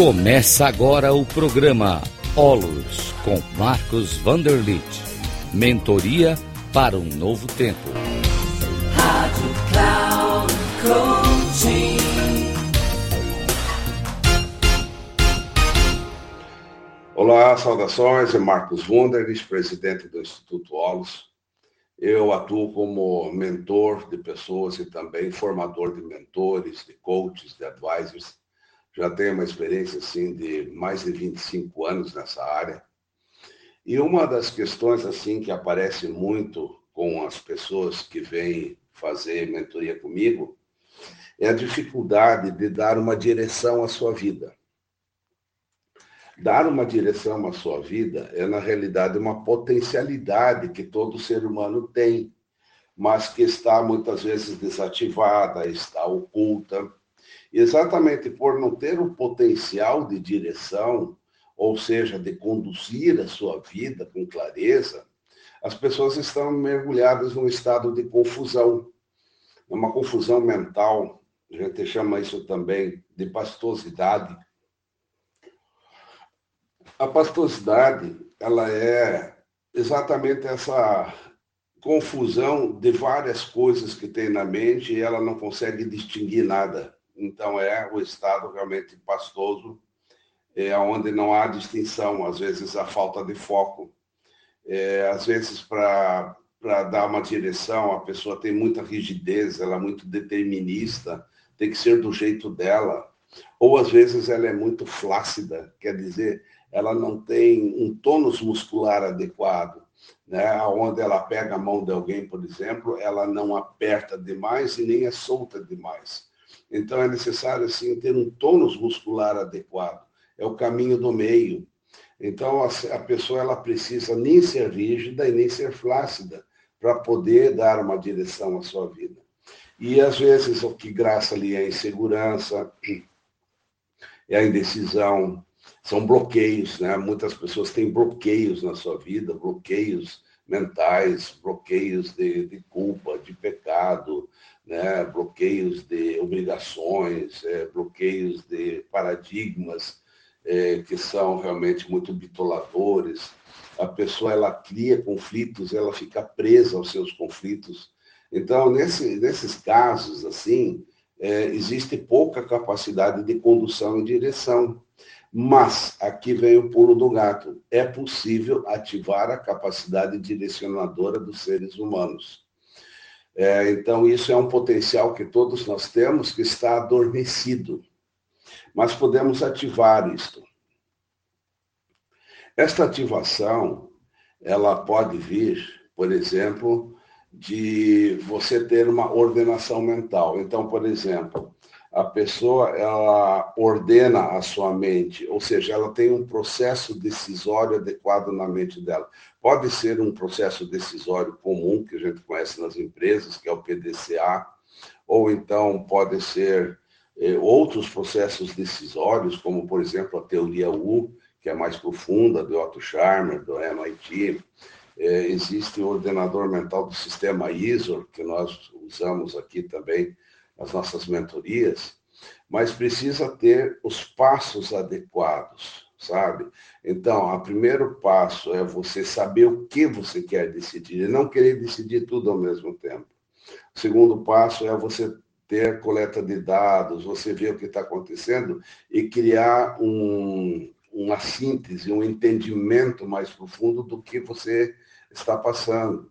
Começa agora o programa Olos com Marcos Vanderlit. Mentoria para um novo tempo. Rádio Cloud Coaching. Olá, saudações. É Marcos Wunderlich, presidente do Instituto Olos. Eu atuo como mentor de pessoas e também formador de mentores, de coaches, de advisors. Já tenho uma experiência assim de mais de 25 anos nessa área. E uma das questões assim que aparece muito com as pessoas que vêm fazer mentoria comigo é a dificuldade de dar uma direção à sua vida. Dar uma direção à sua vida é, na realidade, uma potencialidade que todo ser humano tem, mas que está muitas vezes desativada, está oculta. Exatamente por não ter o potencial de direção, ou seja, de conduzir a sua vida com clareza, as pessoas estão mergulhadas num estado de confusão, uma confusão mental. A gente chama isso também de pastosidade a pastosidade, ela é exatamente essa confusão de várias coisas que tem na mente e ela não consegue distinguir nada. Então é o estado realmente pastoso, é onde não há distinção, às vezes a falta de foco, é, às vezes para dar uma direção, a pessoa tem muita rigidez, ela é muito determinista, tem que ser do jeito dela. Ou às vezes ela é muito flácida, quer dizer, ela não tem um tônus muscular adequado, né? Onde ela pega a mão de alguém, por exemplo, ela não aperta demais e nem é solta demais. Então é necessário assim ter um tônus muscular adequado. É o caminho do meio. Então a, pessoa ela precisa nem ser rígida e nem ser flácida para poder dar uma direção à sua vida. E às vezes o que graça ali é a insegurança, é a indecisão, são bloqueios, né? Muitas pessoas têm bloqueios na sua vida, bloqueios mentais, bloqueios de, de culpa, de pecado, né? bloqueios de obrigações, é, bloqueios de paradigmas é, que são realmente muito bitoladores. A pessoa ela cria conflitos, ela fica presa aos seus conflitos. Então, nesse, nesses casos, assim, é, existe pouca capacidade de condução e direção. Mas, aqui vem o pulo do gato, é possível ativar a capacidade direcionadora dos seres humanos. É, então, isso é um potencial que todos nós temos que está adormecido. Mas podemos ativar isto. Esta ativação, ela pode vir, por exemplo, de você ter uma ordenação mental. Então, por exemplo, a pessoa ela ordena a sua mente, ou seja, ela tem um processo decisório adequado na mente dela. Pode ser um processo decisório comum que a gente conhece nas empresas, que é o PDCA, ou então pode ser eh, outros processos decisórios, como por exemplo a teoria U, que é mais profunda, do Otto Scharmer, do MIT. Eh, existe o ordenador mental do sistema ISO, que nós usamos aqui também as nossas mentorias, mas precisa ter os passos adequados, sabe? Então, o primeiro passo é você saber o que você quer decidir e não querer decidir tudo ao mesmo tempo. O segundo passo é você ter coleta de dados, você ver o que está acontecendo e criar um, uma síntese, um entendimento mais profundo do que você está passando.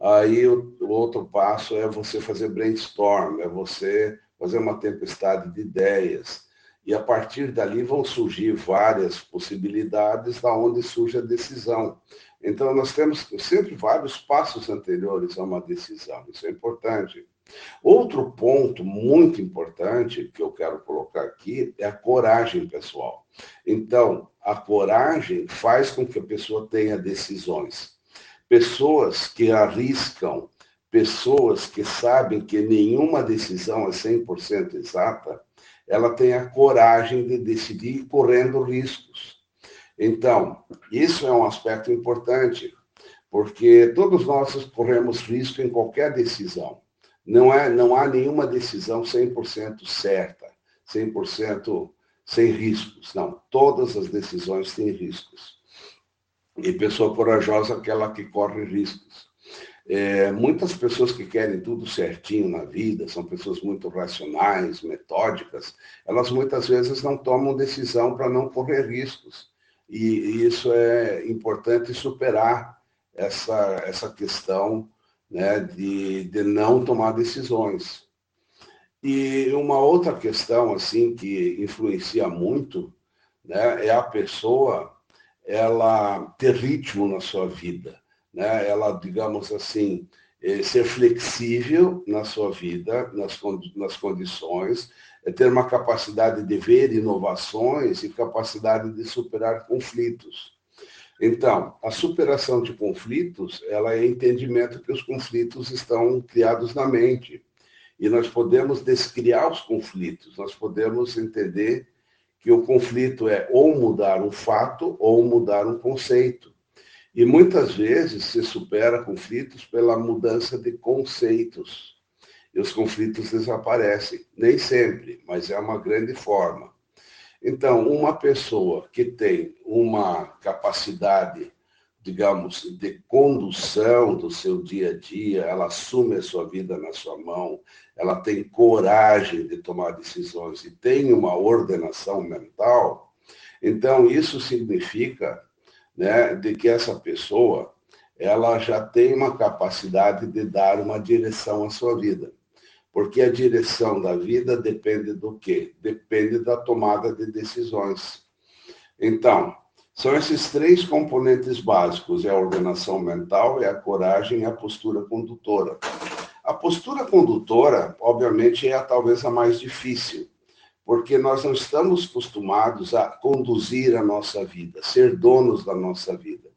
Aí o, o outro passo é você fazer brainstorm, é você fazer uma tempestade de ideias. E a partir dali vão surgir várias possibilidades da onde surge a decisão. Então nós temos sempre vários passos anteriores a uma decisão. Isso é importante. Outro ponto muito importante que eu quero colocar aqui é a coragem pessoal. Então, a coragem faz com que a pessoa tenha decisões pessoas que arriscam, pessoas que sabem que nenhuma decisão é 100% exata, ela tem a coragem de decidir correndo riscos. Então, isso é um aspecto importante, porque todos nós corremos risco em qualquer decisão. Não, é, não há nenhuma decisão 100% certa, 100% sem riscos. Não, todas as decisões têm riscos. E pessoa corajosa é aquela que corre riscos. É, muitas pessoas que querem tudo certinho na vida, são pessoas muito racionais, metódicas, elas muitas vezes não tomam decisão para não correr riscos. E, e, isso é importante superar essa, essa questão né, de, de não tomar decisões. E uma outra questão assim que influencia muito né, é a pessoa ela ter ritmo na sua vida, né? Ela, digamos assim, eh, ser flexível na sua vida, nas, nas condições, é ter uma capacidade de ver inovações e capacidade de superar conflitos. Então, a superação de conflitos, ela é entendimento que os conflitos estão criados na mente. E nós podemos descriar os conflitos, nós podemos entender que o conflito é ou mudar um fato ou mudar um conceito. E muitas vezes se supera conflitos pela mudança de conceitos. E os conflitos desaparecem. Nem sempre, mas é uma grande forma. Então, uma pessoa que tem uma capacidade digamos, de condução do seu dia a dia, ela assume a sua vida na sua mão, ela tem coragem de tomar decisões e tem uma ordenação mental, então isso significa né, de que essa pessoa ela já tem uma capacidade de dar uma direção à sua vida. Porque a direção da vida depende do quê? Depende da tomada de decisões. Então, são esses três componentes básicos: é a ordenação mental, é a coragem e a postura condutora. A postura condutora, obviamente, é a, talvez a mais difícil, porque nós não estamos acostumados a conduzir a nossa vida, ser donos da nossa vida.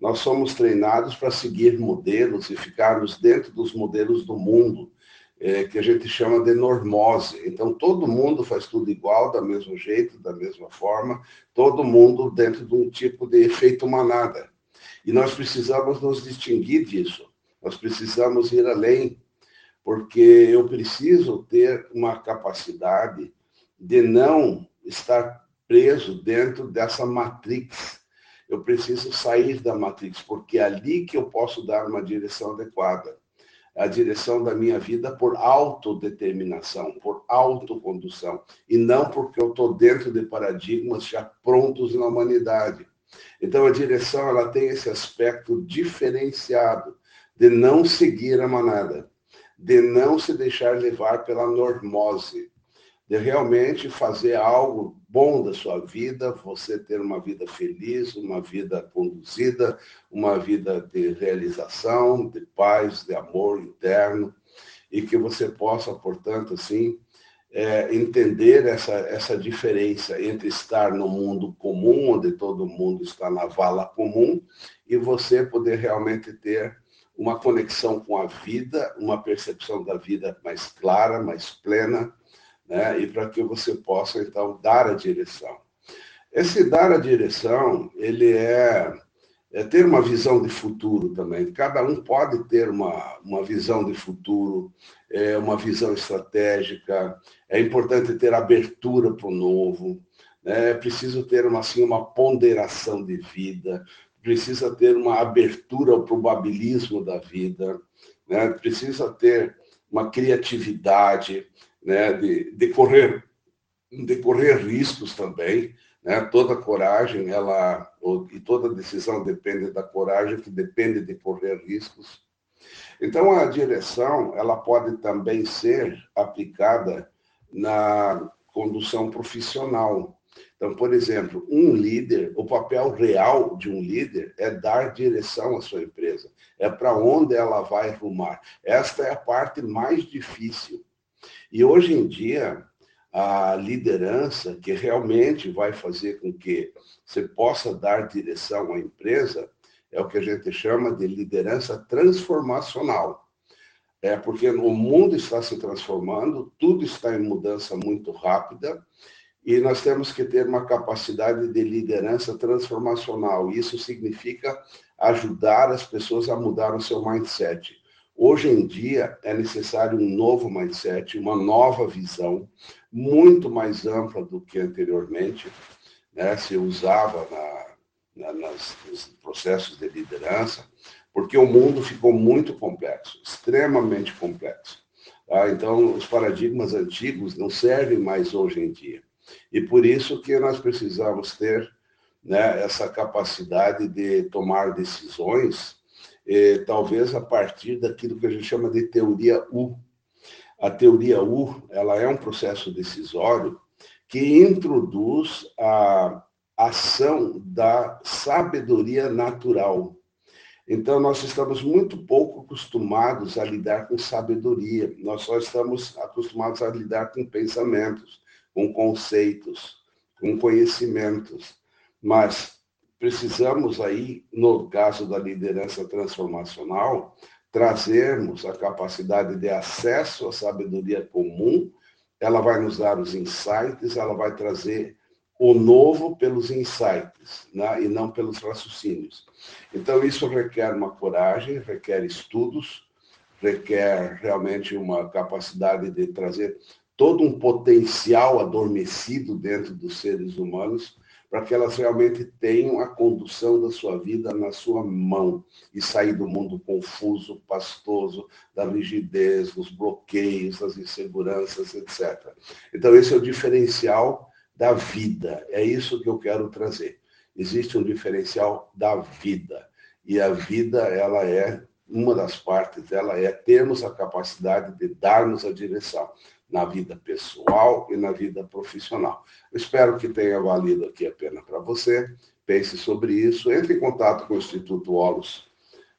Nós somos treinados para seguir modelos e ficarmos dentro dos modelos do mundo é, que a gente chama de normose. Então, todo mundo faz tudo igual, da mesmo jeito, da mesma forma, todo mundo dentro de um tipo de efeito manada. E nós precisamos nos distinguir disso, nós precisamos ir além, porque eu preciso ter uma capacidade de não estar preso dentro dessa matrix. Eu preciso sair da matrix, porque é ali que eu posso dar uma direção adequada a direção da minha vida por autodeterminação, por autocondução, e não porque eu estou dentro de paradigmas já prontos na humanidade. Então, a direção ela tem esse aspecto diferenciado de não seguir a manada, de não se deixar levar pela normose, de realmente fazer algo bom da sua vida, você ter uma vida feliz, uma vida conduzida, uma vida de realização, de paz, de amor interno, e que você possa, portanto, assim, é, entender essa, essa diferença entre estar no mundo comum, onde todo mundo está na vala comum, e você poder realmente ter uma conexão com a vida, uma percepção da vida mais clara, mais plena, né? e para que você possa, então, dar a direção. Esse dar a direção, ele é, é, ter uma visão de futuro também. Cada um pode ter uma, uma visão de futuro, é, uma visão estratégica. É importante ter abertura para o novo. Né? É preciso ter uma, assim, uma ponderação de vida. Precisa ter uma abertura ao probabilismo da vida. Né? Precisa ter uma criatividade né, de, de, correr, de correr riscos também. Né? Toda coragem, ela, e toda decisão depende da coragem, que depende de correr riscos. Então, a direção, ela pode também ser aplicada na condução profissional. Então, por exemplo, um líder, o papel real de um líder é dar direção à sua empresa, é para onde ela vai rumar. Esta é a parte mais difícil. E hoje em dia, a liderança que realmente vai fazer com que você possa dar direção à empresa é o que a gente chama de liderança transformacional. É porque o mundo está se transformando, tudo está em mudança muito rápida e nós temos que ter uma capacidade de liderança transformacional. Isso significa ajudar as pessoas a mudar o seu mindset Hoje em dia é necessário um novo mindset, uma nova visão, muito mais ampla do que anteriormente. Né? Se usava na, na, nas, nos processos de liderança, porque o mundo ficou muito complexo, extremamente complexo. Tá? Então, os paradigmas antigos não servem mais hoje em dia. E por isso que nós precisamos ter né, essa capacidade de tomar decisões é, talvez a partir daquilo que a gente chama de teoria U. A teoria U ela é um processo decisório que introduz a ação da sabedoria natural. Então, nós estamos muito pouco acostumados a lidar com sabedoria, nós só estamos acostumados a lidar com pensamentos, com conceitos, com conhecimentos. Mas precisamos aí, no caso da liderança transformacional, trazermos a capacidade de acesso à sabedoria comum, ela vai nos dar os insights, ela vai trazer o novo pelos insights, né? e não pelos raciocínios. Então, isso requer uma coragem, requer estudos, requer realmente uma capacidade de trazer todo um potencial adormecido dentro dos seres humanos para que elas realmente tenham a condução da sua vida na sua mão e sair do mundo confuso, pastoso, da rigidez, dos bloqueios, das inseguranças, etc. Então, esse é o diferencial da vida. É isso que eu quero trazer. Existe um diferencial da vida. E a vida, ela é, uma das partes dela é termos a capacidade de darmos a direção na vida pessoal e na vida profissional. Espero que tenha valido aqui a pena para você. Pense sobre isso. Entre em contato com o Instituto Olos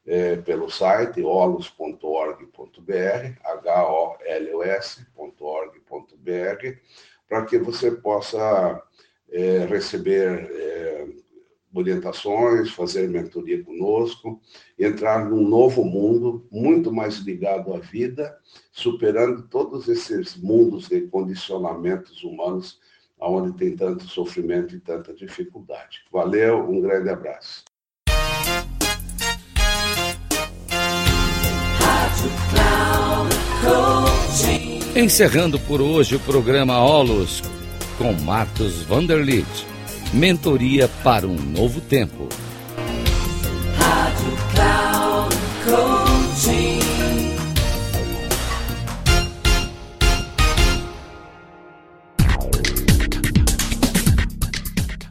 é, pelo site olos.org.br, h-o-l-o-s.org.br, para que você possa é, receber é, orientações, fazer mentoria conosco, entrar num novo mundo muito mais ligado à vida, superando todos esses mundos de condicionamentos humanos, onde tem tanto sofrimento e tanta dificuldade. Valeu, um grande abraço. Encerrando por hoje o programa Olos com Marcos Vanderlitt. Mentoria para um novo tempo. Rádio Cloud.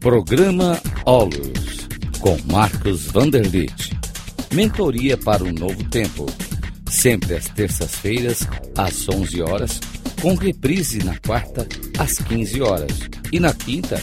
Programa Olus com Marcos Vanderlitt. Mentoria para um novo tempo. Sempre às terças-feiras, às 11 horas, com reprise na quarta, às 15 horas. E na quinta,